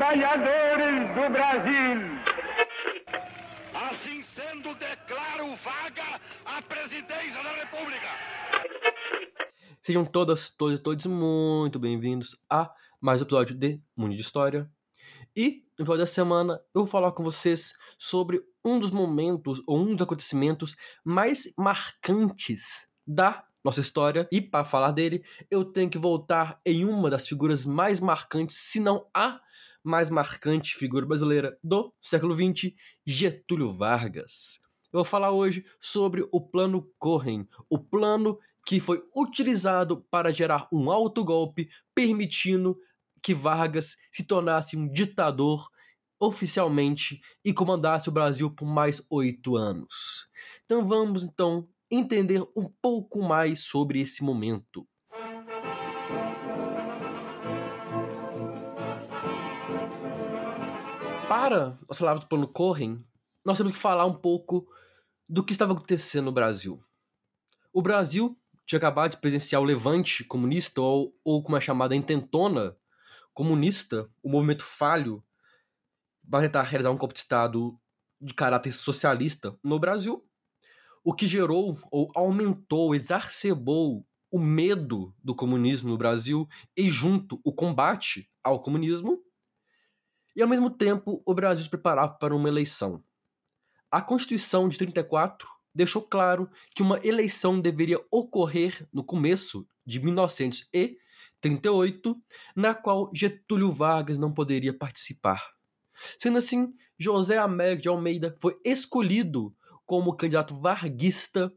trabalhadores do Brasil. Assim sendo, declaro vaga a presidência da República. Sejam todas, todos e todos muito bem-vindos a mais um episódio de Mundo de História. E no episódio da semana eu vou falar com vocês sobre um dos momentos ou um dos acontecimentos mais marcantes da nossa história. E para falar dele, eu tenho que voltar em uma das figuras mais marcantes, se não a mais marcante figura brasileira do século XX, Getúlio Vargas. Eu vou falar hoje sobre o Plano Cohen, o plano que foi utilizado para gerar um autogolpe, permitindo que Vargas se tornasse um ditador oficialmente e comandasse o Brasil por mais oito anos. Então vamos então entender um pouco mais sobre esse momento. Para os palavras do plano Corren, nós temos que falar um pouco do que estava acontecendo no Brasil. O Brasil tinha acabado de presenciar o levante comunista, ou, ou como é chamada, intentona comunista, o movimento falho, para tentar realizar um golpe de Estado de caráter socialista no Brasil, o que gerou ou aumentou, exacerbou o medo do comunismo no Brasil e, junto, o combate ao comunismo. E, ao mesmo tempo, o Brasil se preparava para uma eleição. A Constituição de 34 deixou claro que uma eleição deveria ocorrer no começo de 1938, na qual Getúlio Vargas não poderia participar. Sendo assim, José Américo de Almeida foi escolhido como candidato varguista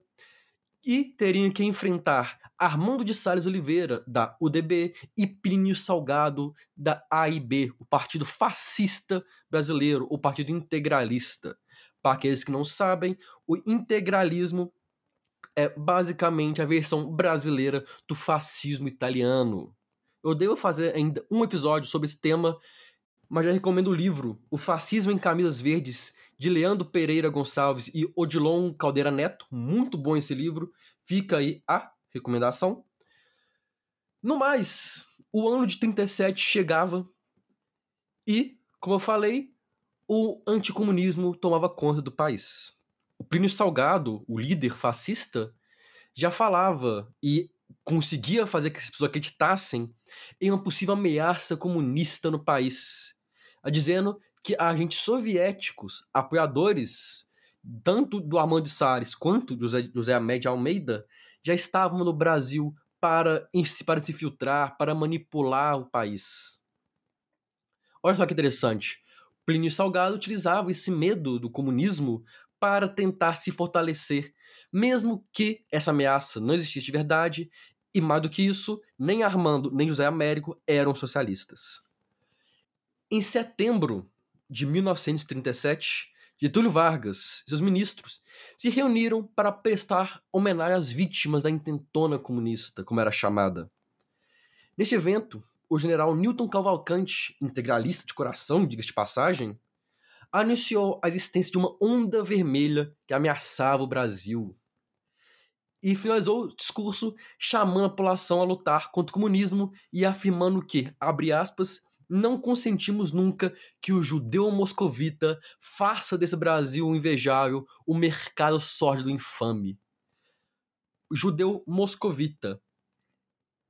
e teria que enfrentar Armando de Salles Oliveira, da UDB, e Plínio Salgado, da AIB, o Partido Fascista Brasileiro, o Partido Integralista. Para aqueles que não sabem, o integralismo é basicamente a versão brasileira do fascismo italiano. Eu devo fazer ainda um episódio sobre esse tema, mas já recomendo o livro O Fascismo em Camisas Verdes, de Leandro Pereira Gonçalves e Odilon Caldeira Neto. Muito bom esse livro. Fica aí a recomendação. No mais, o ano de 37 chegava e, como eu falei, o anticomunismo tomava conta do país. O Plínio Salgado, o líder fascista, já falava e conseguia fazer que as pessoas acreditassem em uma possível ameaça comunista no país, dizendo que agentes soviéticos, apoiadores tanto do Armando Salles quanto do José, José Amédio Almeida, já estavam no Brasil para, para se filtrar, para manipular o país. Olha só que interessante. Plínio Salgado utilizava esse medo do comunismo para tentar se fortalecer, mesmo que essa ameaça não existisse de verdade, e mais do que isso, nem Armando nem José Américo eram socialistas. Em setembro de 1937, Getúlio Vargas e seus ministros se reuniram para prestar homenagem às vítimas da intentona comunista, como era chamada. Nesse evento, o general Newton Cavalcante, integralista de coração, diga de passagem, anunciou a existência de uma onda vermelha que ameaçava o Brasil. E finalizou o discurso chamando a população a lutar contra o comunismo e afirmando que, abre aspas, não consentimos nunca que o judeu moscovita faça desse Brasil invejável o mercado sórdido infame. Judeu moscovita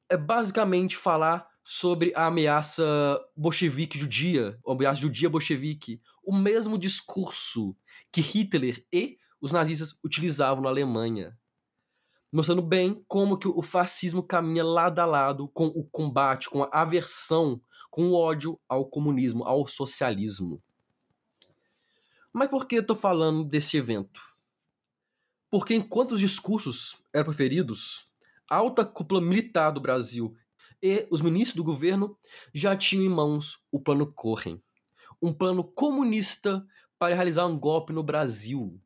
é basicamente falar sobre a ameaça bolchevique judia, a ameaça judia bolchevique, o mesmo discurso que Hitler e os nazistas utilizavam na Alemanha mostrando bem como que o fascismo caminha lado a lado com o combate, com a aversão com ódio ao comunismo, ao socialismo. Mas por que eu estou falando desse evento? Porque enquanto os discursos eram preferidos, a alta cúpula militar do Brasil e os ministros do governo já tinham em mãos o Plano Corren, um plano comunista para realizar um golpe no Brasil.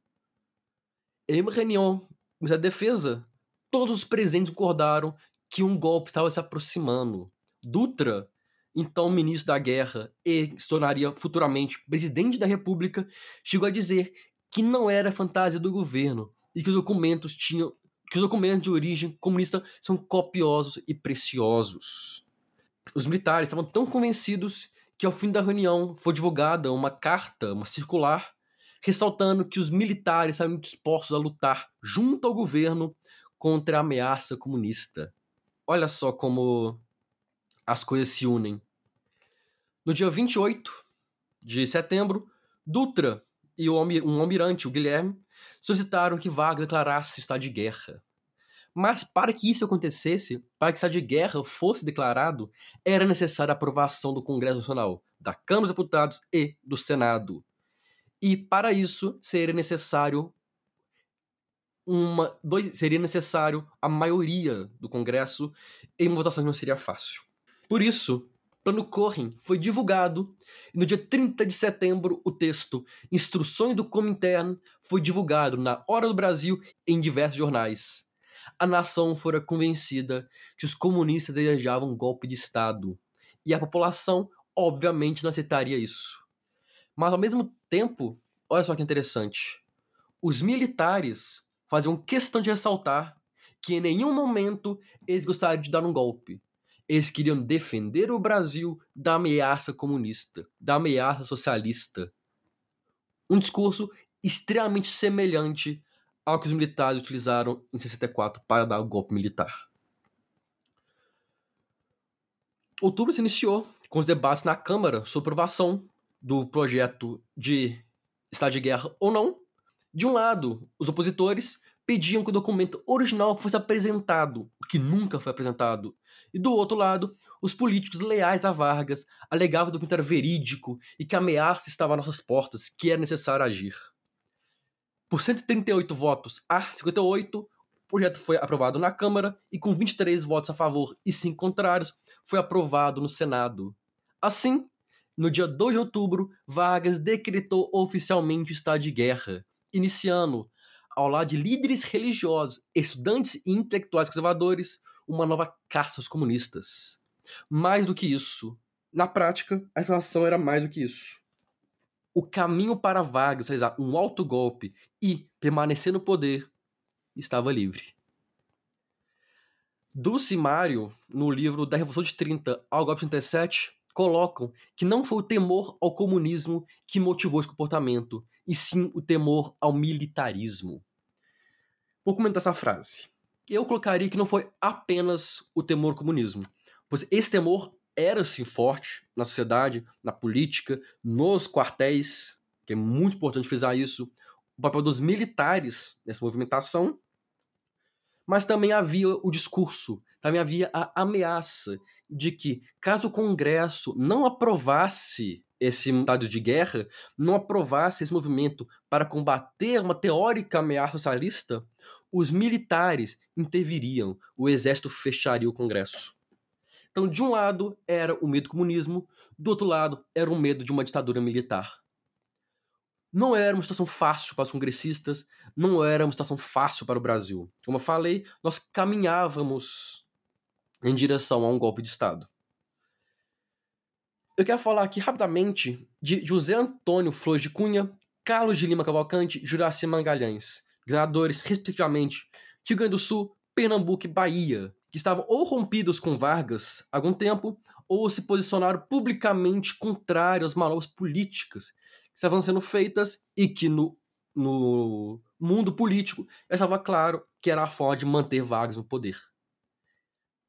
Em uma reunião da defesa, todos os presentes concordaram que um golpe estava se aproximando. Dutra então ministro da guerra e se tornaria futuramente presidente da república, chegou a dizer que não era fantasia do governo e que os documentos tinham que os documentos de origem comunista são copiosos e preciosos. Os militares estavam tão convencidos que ao fim da reunião foi divulgada uma carta, uma circular, ressaltando que os militares estavam dispostos a lutar junto ao governo contra a ameaça comunista. Olha só como as coisas se unem. No dia 28 de setembro, Dutra e um almirante, o Guilherme, solicitaram que Vargas declarasse estado de guerra. Mas para que isso acontecesse, para que estado de guerra fosse declarado, era necessária a aprovação do Congresso Nacional, da Câmara dos Deputados e do Senado. E para isso seria necessário uma dois, seria necessário a maioria do Congresso e uma votação não seria fácil. Por isso, Plano Corren foi divulgado e no dia 30 de setembro o texto Instruções do Comintern foi divulgado na Hora do Brasil em diversos jornais. A nação fora convencida que os comunistas desejavam um golpe de Estado e a população obviamente não aceitaria isso. Mas ao mesmo tempo, olha só que interessante, os militares faziam questão de ressaltar que em nenhum momento eles gostariam de dar um golpe eles queriam defender o Brasil da ameaça comunista, da ameaça socialista. Um discurso extremamente semelhante ao que os militares utilizaram em 64 para dar o golpe militar. Outubro se iniciou com os debates na Câmara sobre aprovação do projeto de estado de guerra ou não. De um lado, os opositores pediam que o documento original fosse apresentado, o que nunca foi apresentado, e do outro lado, os políticos leais a Vargas alegavam que o documento era verídico e que a ameaça estava às nossas portas, que era necessário agir. Por 138 votos a 58, o projeto foi aprovado na Câmara e, com 23 votos a favor e 5 contrários, foi aprovado no Senado. Assim, no dia 2 de outubro, Vargas decretou oficialmente o estado de guerra, iniciando, ao lado de líderes religiosos, estudantes e intelectuais conservadores, uma nova caça aos comunistas. Mais do que isso, na prática, a situação era mais do que isso. O caminho para Vargas realizar um alto golpe e permanecer no poder estava livre. Dulce e Mário, no livro Da Revolução de 30 ao Golpe de 37, colocam que não foi o temor ao comunismo que motivou esse comportamento, e sim o temor ao militarismo. Vou comentar essa frase eu colocaria que não foi apenas o temor ao comunismo, pois esse temor era sim forte na sociedade, na política, nos quartéis, que é muito importante frisar isso, o papel dos militares nessa movimentação, mas também havia o discurso, também havia a ameaça de que, caso o Congresso não aprovasse esse estado de guerra, não aprovasse esse movimento para combater uma teórica ameaça socialista, os militares interviriam, o exército fecharia o Congresso. Então, de um lado era o medo do comunismo, do outro lado era o medo de uma ditadura militar. Não era uma situação fácil para os congressistas, não era uma situação fácil para o Brasil. Como eu falei, nós caminhávamos em direção a um golpe de Estado. Eu quero falar aqui rapidamente de José Antônio Flores de Cunha, Carlos de Lima Cavalcante Juraci Magalhães, governadores, respectivamente, Rio Grande do Sul, Pernambuco e Bahia, que estavam ou rompidos com Vargas há algum tempo, ou se posicionaram publicamente contrário às manobras políticas que estavam sendo feitas e que no, no mundo político estava claro que era a forma de manter Vargas no poder.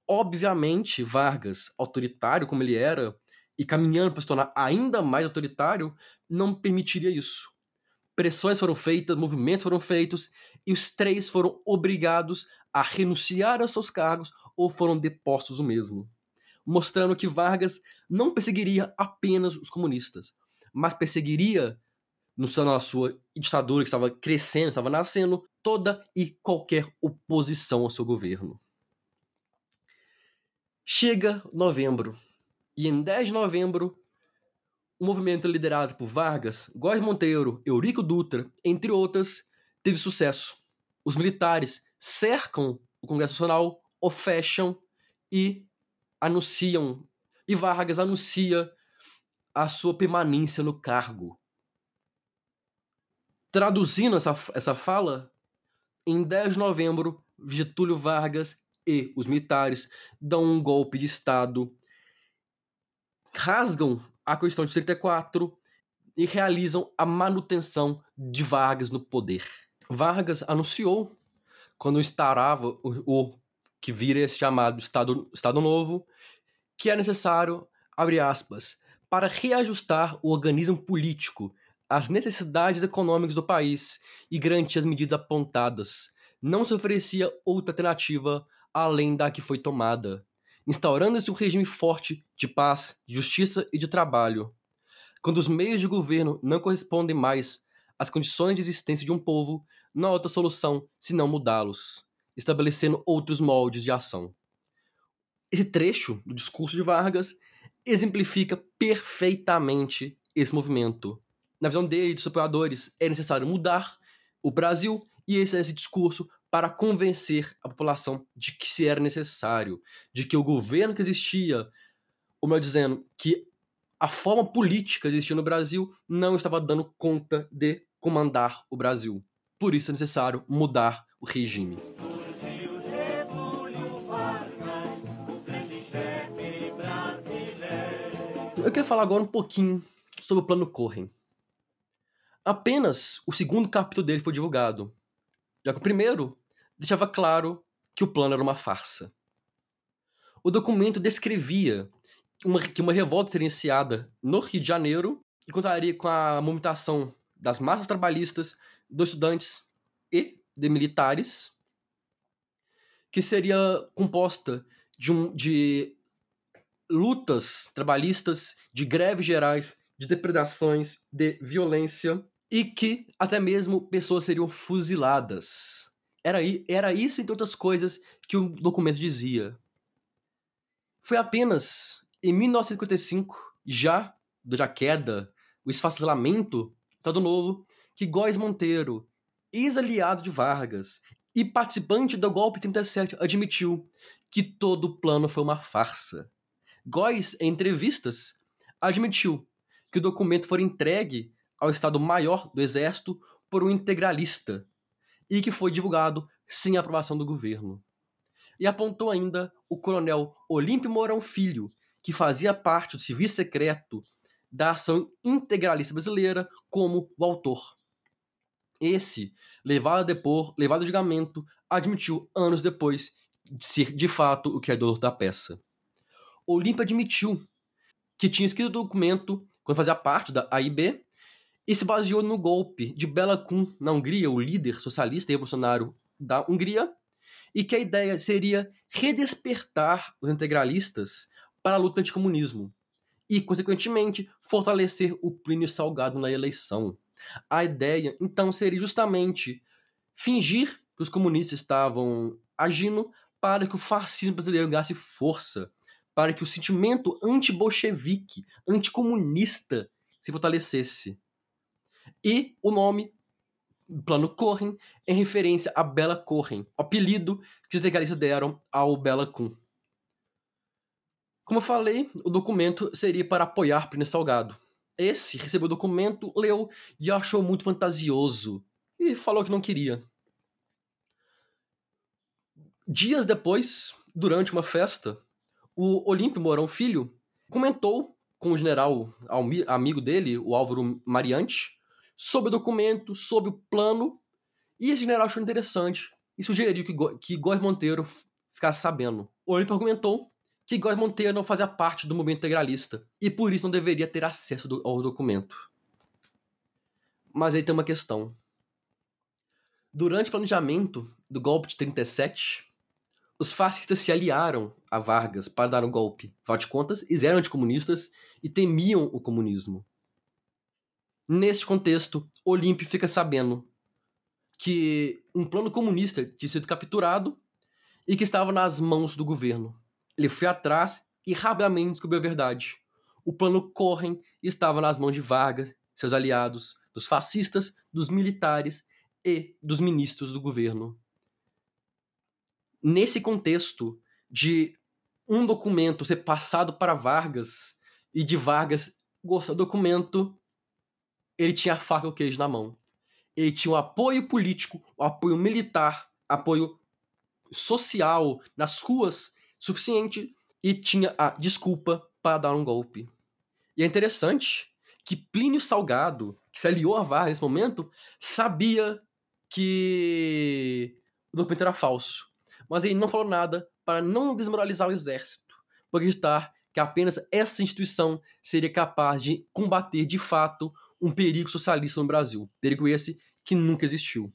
Obviamente, Vargas, autoritário como ele era, e caminhando para se tornar ainda mais autoritário, não permitiria isso pressões foram feitas, movimentos foram feitos, e os três foram obrigados a renunciar aos seus cargos ou foram depostos o mesmo. Mostrando que Vargas não perseguiria apenas os comunistas, mas perseguiria, no na sua ditadura que estava crescendo, estava nascendo, toda e qualquer oposição ao seu governo. Chega novembro, e em 10 de novembro, o movimento liderado por Vargas, Góes Monteiro, Eurico Dutra, entre outras, teve sucesso. Os militares cercam o Congresso Nacional, o fecham e anunciam. E Vargas anuncia a sua permanência no cargo. Traduzindo essa, essa fala, em 10 de novembro, Getúlio Vargas e os militares dão um golpe de Estado, rasgam a Constituição de 34 e realizam a manutenção de Vargas no poder. Vargas anunciou, quando instaurava o, o que vira esse chamado Estado, Estado Novo, que é necessário, abre aspas, para reajustar o organismo político às necessidades econômicas do país e garantir as medidas apontadas. Não se oferecia outra alternativa além da que foi tomada, instaurando-se um regime forte de paz, justiça e de trabalho. Quando os meios de governo não correspondem mais às condições de existência de um povo, não há outra solução senão mudá-los, estabelecendo outros moldes de ação. Esse trecho do discurso de Vargas exemplifica perfeitamente esse movimento. Na visão dele, dos apoiadores, é necessário mudar o Brasil e esse é esse discurso para convencer a população de que se era necessário, de que o governo que existia, ou melhor dizendo, que a forma política que existia no Brasil não estava dando conta de comandar o Brasil. Por isso é necessário mudar o regime. Eu quero falar agora um pouquinho sobre o plano Corren. Apenas o segundo capítulo dele foi divulgado, já que o primeiro deixava claro que o plano era uma farsa. O documento descrevia uma, que uma revolta seria iniciada no Rio de Janeiro e contaria com a movimentação das massas trabalhistas, dos estudantes e de militares, que seria composta de, um, de lutas trabalhistas, de greves gerais, de depredações, de violência e que até mesmo pessoas seriam fuziladas. Era, era isso, entre outras coisas, que o documento dizia. Foi apenas em 1955, já da queda, o esfacelamento do Estado Novo, que Góes Monteiro, ex-aliado de Vargas e participante do golpe 37, admitiu que todo o plano foi uma farsa Góes, em entrevistas, admitiu que o documento foi entregue ao Estado-Maior do Exército por um integralista e que foi divulgado sem aprovação do governo. E apontou ainda o coronel Olímpio Mourão Filho, que fazia parte do serviço secreto da ação integralista brasileira, como o autor. Esse, levado a depor, levado a julgamento, admitiu anos depois de ser de fato o criador da peça. Olímpio admitiu que tinha escrito o documento quando fazia parte da AIB e se baseou no golpe de Bela Kun na Hungria, o líder socialista e revolucionário da Hungria, e que a ideia seria redespertar os integralistas para a luta anticomunismo e, consequentemente, fortalecer o Plínio Salgado na eleição. A ideia, então, seria justamente fingir que os comunistas estavam agindo para que o fascismo brasileiro ganhasse força para que o sentimento anti-bolchevique, anticomunista se fortalecesse. E o nome Plano Corren em referência a Bela Corren, o apelido que os legalistas deram ao Bela Kun. Como eu falei, o documento seria para apoiar Plínio Salgado. Esse recebeu o documento, leu e achou muito fantasioso e falou que não queria. Dias depois, durante uma festa, o Olímpio Mourão Filho comentou com o general amigo dele, o Álvaro Mariante, sobre o documento, sobre o plano, e esse general achou interessante e sugeriu que, que Góes Monteiro ficasse sabendo. O Olímpio argumentou que Góes Monteiro não fazia parte do movimento integralista e por isso não deveria ter acesso do, ao documento. Mas aí tem uma questão. Durante o planejamento do golpe de 37, os fascistas se aliaram a Vargas para dar um golpe. Afinal de contas, eles eram anticomunistas e temiam o comunismo. Neste contexto, Olímpio fica sabendo que um plano comunista tinha sido capturado e que estava nas mãos do governo. Ele foi atrás e rapidamente descobriu a verdade. O plano Corren estava nas mãos de Vargas, seus aliados, dos fascistas, dos militares e dos ministros do governo nesse contexto de um documento ser passado para Vargas e de Vargas gostar do documento, ele tinha a faca e o queijo na mão. Ele tinha o apoio político, o apoio militar, apoio social nas ruas suficiente e tinha a desculpa para dar um golpe. E é interessante que Plínio Salgado, que se aliou a Vargas nesse momento, sabia que o documento era falso. Mas ele não falou nada para não desmoralizar o exército, por acreditar que apenas essa instituição seria capaz de combater de fato um perigo socialista no Brasil. Perigo esse que nunca existiu.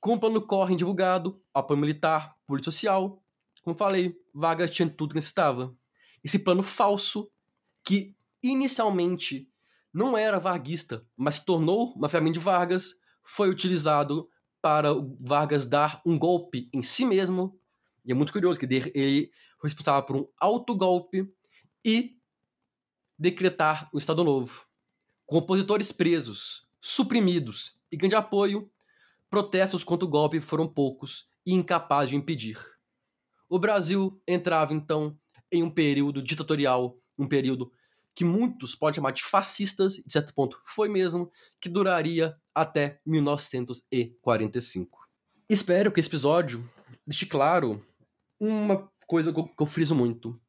Com o plano Corre divulgado, apoio militar, política social, como falei, Vargas tinha tudo que necessitava. Esse plano falso, que inicialmente não era varguista, mas tornou uma ferramenta de Vargas, foi utilizado para Vargas dar um golpe em si mesmo. E é muito curioso que ele foi responsável por um autogolpe e decretar o Estado Novo. Com opositores presos, suprimidos e grande apoio, protestos contra o golpe foram poucos e incapazes de impedir. O Brasil entrava então em um período ditatorial, um período que muitos podem chamar de fascistas, de certo ponto foi mesmo, que duraria até 1945. Espero que esse episódio deixe claro uma coisa que eu friso muito.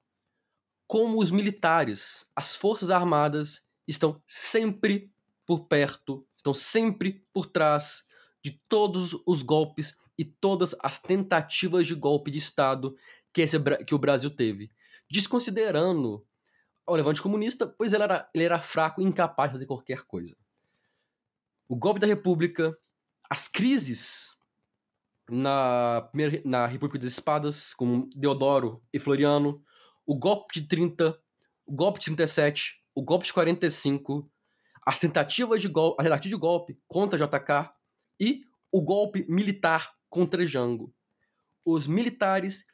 Como os militares, as forças armadas, estão sempre por perto, estão sempre por trás de todos os golpes e todas as tentativas de golpe de Estado que, esse, que o Brasil teve. Desconsiderando o levante comunista, pois ele era, ele era fraco e incapaz de fazer qualquer coisa. O golpe da República, as crises na, primeira, na República das Espadas, com Deodoro e Floriano, o golpe de 30, o golpe de 37, o golpe de 45, as tentativas de golpe, a tentativa de golpe contra JK e o golpe militar contra Jango. Os militares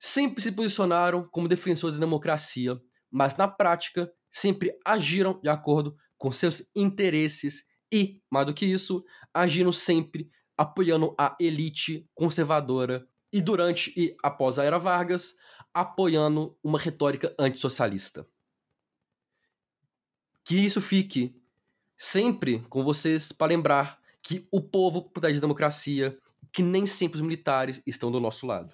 sempre se posicionaram como defensores da democracia mas na prática sempre agiram de acordo com seus interesses e, mais do que isso, agiram sempre apoiando a elite conservadora e durante e após a era Vargas, apoiando uma retórica antissocialista. Que isso fique sempre com vocês para lembrar que o povo protege a democracia, que nem sempre os militares estão do nosso lado.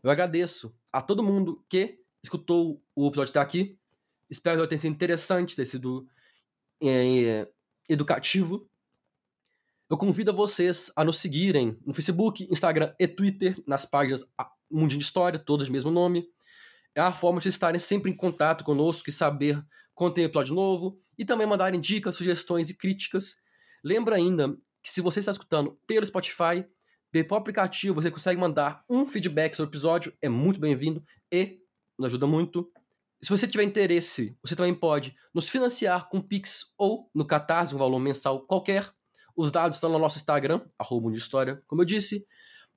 Eu agradeço a todo mundo que escutou o episódio até aqui. Espero que tenha sido interessante, ter sido é, educativo. Eu convido vocês a nos seguirem no Facebook, Instagram e Twitter, nas páginas Mundinho de História, todas mesmo nome. É a forma de estarem sempre em contato conosco e saber tem episódio novo e também mandarem dicas, sugestões e críticas. Lembra ainda que se você está escutando pelo Spotify, pelo aplicativo você consegue mandar um feedback sobre o episódio, é muito bem-vindo e nos ajuda muito. Se você tiver interesse, você também pode nos financiar com Pix ou no Catarse, um valor mensal qualquer. Os dados estão no nosso Instagram, arroba de história, como eu disse.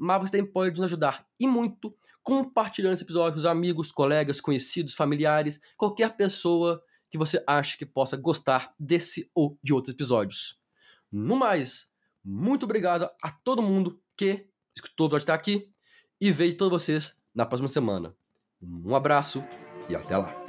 Mas você também pode nos ajudar e muito compartilhando esse episódio com os amigos, colegas, conhecidos, familiares, qualquer pessoa que você acha que possa gostar desse ou de outros episódios. No mais, muito obrigado a todo mundo que escutou pode estar aqui e vejo todos vocês na próxima semana. Um abraço e até lá.